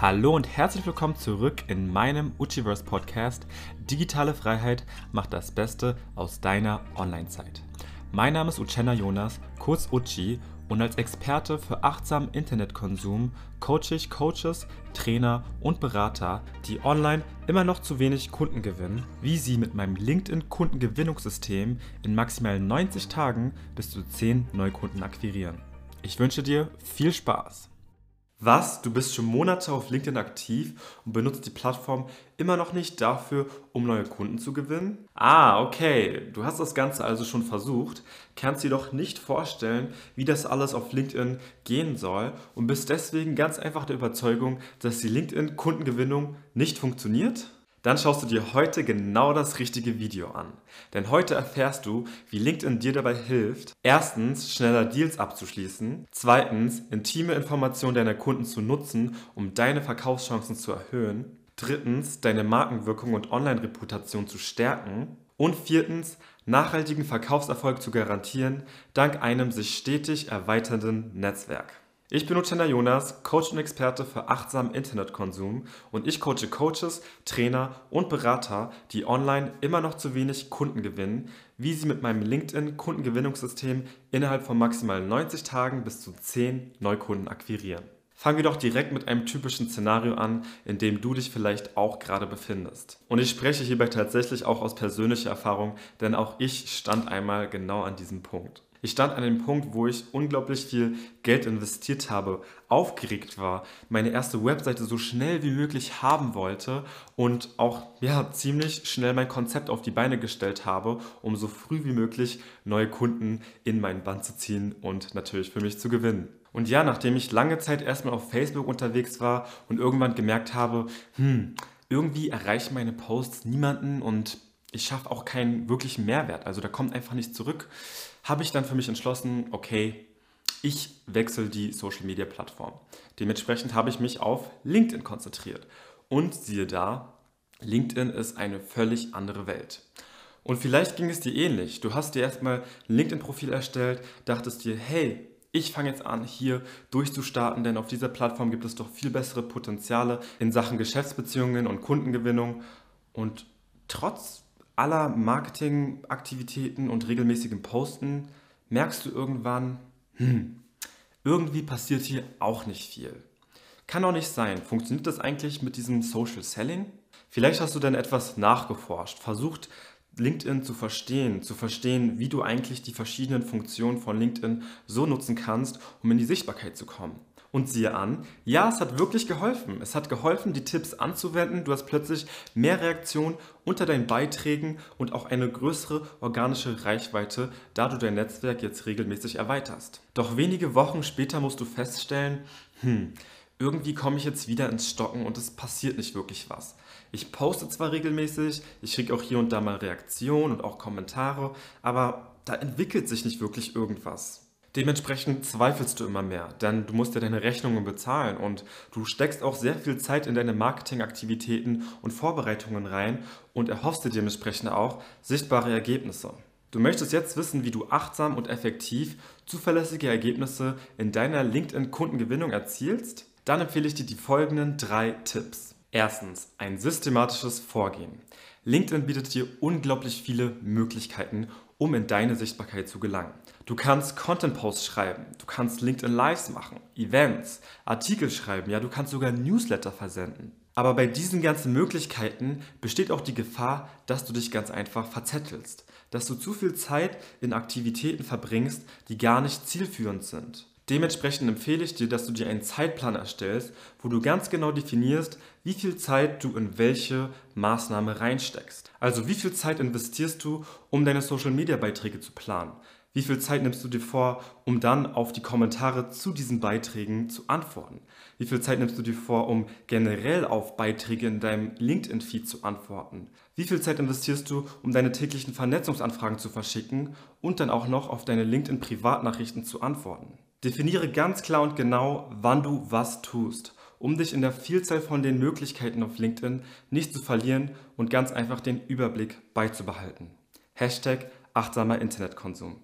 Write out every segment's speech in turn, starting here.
Hallo und herzlich willkommen zurück in meinem Uchiverse Podcast. Digitale Freiheit macht das Beste aus deiner Online-Zeit. Mein Name ist Uchenna Jonas, kurz Uchi, und als Experte für achtsamen Internetkonsum coache ich Coaches, Trainer und Berater, die online immer noch zu wenig Kunden gewinnen, wie sie mit meinem LinkedIn-Kundengewinnungssystem in maximal 90 Tagen bis zu 10 Neukunden akquirieren. Ich wünsche dir viel Spaß! Was? Du bist schon Monate auf LinkedIn aktiv und benutzt die Plattform immer noch nicht dafür, um neue Kunden zu gewinnen? Ah, okay. Du hast das Ganze also schon versucht, kannst dir doch nicht vorstellen, wie das alles auf LinkedIn gehen soll und bist deswegen ganz einfach der Überzeugung, dass die LinkedIn-Kundengewinnung nicht funktioniert? Dann schaust du dir heute genau das richtige Video an. Denn heute erfährst du, wie LinkedIn dir dabei hilft, erstens schneller Deals abzuschließen, zweitens intime Informationen deiner Kunden zu nutzen, um deine Verkaufschancen zu erhöhen, drittens deine Markenwirkung und Online-Reputation zu stärken und viertens nachhaltigen Verkaufserfolg zu garantieren, dank einem sich stetig erweiternden Netzwerk. Ich bin Uchenda Jonas, Coach und Experte für achtsamen Internetkonsum und ich coache Coaches, Trainer und Berater, die online immer noch zu wenig Kunden gewinnen, wie sie mit meinem LinkedIn Kundengewinnungssystem innerhalb von maximal 90 Tagen bis zu 10 Neukunden akquirieren. Fangen wir doch direkt mit einem typischen Szenario an, in dem du dich vielleicht auch gerade befindest. Und ich spreche hierbei tatsächlich auch aus persönlicher Erfahrung, denn auch ich stand einmal genau an diesem Punkt. Ich stand an dem Punkt, wo ich unglaublich viel Geld investiert habe, aufgeregt war, meine erste Webseite so schnell wie möglich haben wollte und auch ja, ziemlich schnell mein Konzept auf die Beine gestellt habe, um so früh wie möglich neue Kunden in meinen Band zu ziehen und natürlich für mich zu gewinnen. Und ja, nachdem ich lange Zeit erstmal auf Facebook unterwegs war und irgendwann gemerkt habe, hm, irgendwie erreichen meine Posts niemanden und ich schaffe auch keinen wirklichen Mehrwert. Also da kommt einfach nichts zurück habe ich dann für mich entschlossen, okay, ich wechsle die Social Media Plattform. Dementsprechend habe ich mich auf LinkedIn konzentriert. Und siehe da, LinkedIn ist eine völlig andere Welt. Und vielleicht ging es dir ähnlich. Du hast dir erstmal ein LinkedIn-Profil erstellt, dachtest dir, hey, ich fange jetzt an, hier durchzustarten, denn auf dieser Plattform gibt es doch viel bessere Potenziale in Sachen Geschäftsbeziehungen und Kundengewinnung. Und trotz aller Marketingaktivitäten und regelmäßigem Posten merkst du irgendwann, hm, irgendwie passiert hier auch nicht viel. Kann auch nicht sein. Funktioniert das eigentlich mit diesem Social Selling? Vielleicht hast du dann etwas nachgeforscht, versucht LinkedIn zu verstehen, zu verstehen, wie du eigentlich die verschiedenen Funktionen von LinkedIn so nutzen kannst, um in die Sichtbarkeit zu kommen. Und siehe an, ja, es hat wirklich geholfen. Es hat geholfen, die Tipps anzuwenden. Du hast plötzlich mehr Reaktionen unter deinen Beiträgen und auch eine größere organische Reichweite, da du dein Netzwerk jetzt regelmäßig erweiterst. Doch wenige Wochen später musst du feststellen, hm, irgendwie komme ich jetzt wieder ins Stocken und es passiert nicht wirklich was. Ich poste zwar regelmäßig, ich kriege auch hier und da mal Reaktionen und auch Kommentare, aber da entwickelt sich nicht wirklich irgendwas. Dementsprechend zweifelst du immer mehr, denn du musst ja deine Rechnungen bezahlen und du steckst auch sehr viel Zeit in deine Marketingaktivitäten und Vorbereitungen rein und erhoffst dir dementsprechend auch sichtbare Ergebnisse. Du möchtest jetzt wissen, wie du achtsam und effektiv zuverlässige Ergebnisse in deiner LinkedIn-Kundengewinnung erzielst? Dann empfehle ich dir die folgenden drei Tipps. Erstens, ein systematisches Vorgehen. LinkedIn bietet dir unglaublich viele Möglichkeiten, um in deine Sichtbarkeit zu gelangen. Du kannst Content-Posts schreiben, du kannst LinkedIn Lives machen, Events, Artikel schreiben, ja, du kannst sogar Newsletter versenden. Aber bei diesen ganzen Möglichkeiten besteht auch die Gefahr, dass du dich ganz einfach verzettelst, dass du zu viel Zeit in Aktivitäten verbringst, die gar nicht zielführend sind. Dementsprechend empfehle ich dir, dass du dir einen Zeitplan erstellst, wo du ganz genau definierst, wie viel Zeit du in welche Maßnahme reinsteckst. Also wie viel Zeit investierst du, um deine Social-Media-Beiträge zu planen? Wie viel Zeit nimmst du dir vor, um dann auf die Kommentare zu diesen Beiträgen zu antworten? Wie viel Zeit nimmst du dir vor, um generell auf Beiträge in deinem LinkedIn-Feed zu antworten? Wie viel Zeit investierst du, um deine täglichen Vernetzungsanfragen zu verschicken und dann auch noch auf deine LinkedIn-Privatnachrichten zu antworten? Definiere ganz klar und genau, wann du was tust, um dich in der Vielzahl von den Möglichkeiten auf LinkedIn nicht zu verlieren und ganz einfach den Überblick beizubehalten. Hashtag achtsamer Internetkonsum.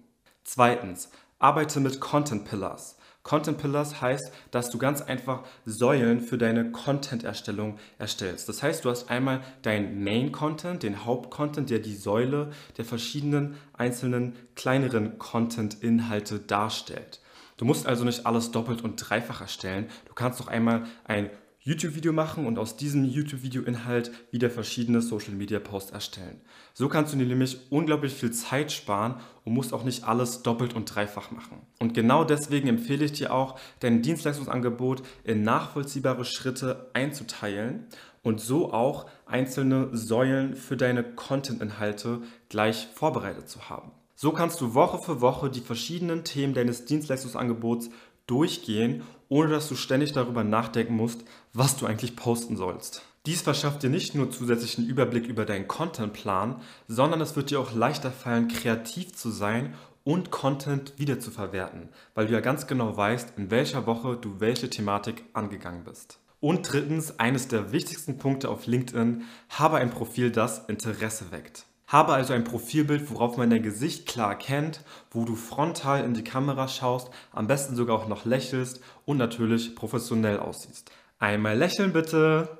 Zweitens, arbeite mit Content Pillars. Content Pillars heißt, dass du ganz einfach Säulen für deine Content-Erstellung erstellst. Das heißt, du hast einmal dein Main-Content, den Hauptcontent, der die Säule der verschiedenen einzelnen kleineren Content-Inhalte darstellt. Du musst also nicht alles doppelt und dreifach erstellen. Du kannst doch einmal ein YouTube-Video machen und aus diesem YouTube-Video-Inhalt wieder verschiedene Social-Media-Posts erstellen. So kannst du dir nämlich unglaublich viel Zeit sparen und musst auch nicht alles doppelt und dreifach machen. Und genau deswegen empfehle ich dir auch, dein Dienstleistungsangebot in nachvollziehbare Schritte einzuteilen und so auch einzelne Säulen für deine Content-Inhalte gleich vorbereitet zu haben. So kannst du Woche für Woche die verschiedenen Themen deines Dienstleistungsangebots durchgehen, ohne dass du ständig darüber nachdenken musst, was du eigentlich posten sollst. Dies verschafft dir nicht nur zusätzlichen Überblick über deinen Contentplan, sondern es wird dir auch leichter fallen, kreativ zu sein und Content wiederzuverwerten, weil du ja ganz genau weißt, in welcher Woche du welche Thematik angegangen bist. Und drittens, eines der wichtigsten Punkte auf LinkedIn, habe ein Profil, das Interesse weckt. Habe also ein Profilbild, worauf man dein Gesicht klar erkennt, wo du frontal in die Kamera schaust, am besten sogar auch noch lächelst und natürlich professionell aussiehst. Einmal lächeln bitte!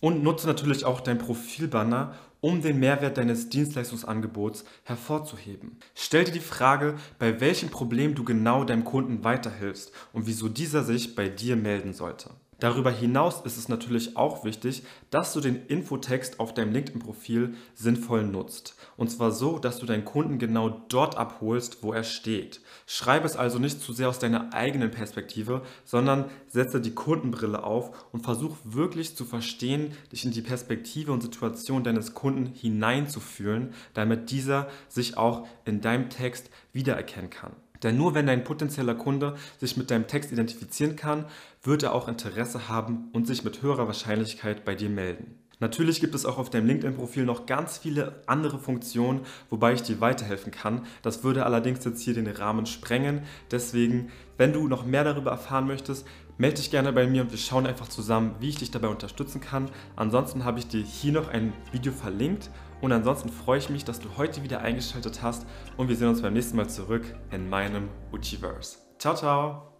Und nutze natürlich auch dein Profilbanner, um den Mehrwert deines Dienstleistungsangebots hervorzuheben. Stell dir die Frage, bei welchem Problem du genau deinem Kunden weiterhilfst und wieso dieser sich bei dir melden sollte. Darüber hinaus ist es natürlich auch wichtig, dass du den Infotext auf deinem LinkedIn-Profil sinnvoll nutzt. Und zwar so, dass du deinen Kunden genau dort abholst, wo er steht. Schreibe es also nicht zu sehr aus deiner eigenen Perspektive, sondern setze die Kundenbrille auf und versuch wirklich zu verstehen, dich in die Perspektive und Situation deines Kunden hineinzufühlen, damit dieser sich auch in deinem Text wiedererkennen kann. Denn nur wenn dein potenzieller Kunde sich mit deinem Text identifizieren kann, wird er auch Interesse haben und sich mit höherer Wahrscheinlichkeit bei dir melden. Natürlich gibt es auch auf deinem LinkedIn-Profil noch ganz viele andere Funktionen, wobei ich dir weiterhelfen kann. Das würde allerdings jetzt hier den Rahmen sprengen. Deswegen, wenn du noch mehr darüber erfahren möchtest, melde dich gerne bei mir und wir schauen einfach zusammen, wie ich dich dabei unterstützen kann. Ansonsten habe ich dir hier noch ein Video verlinkt und ansonsten freue ich mich, dass du heute wieder eingeschaltet hast und wir sehen uns beim nächsten Mal zurück in meinem Uchiverse. Ciao, ciao!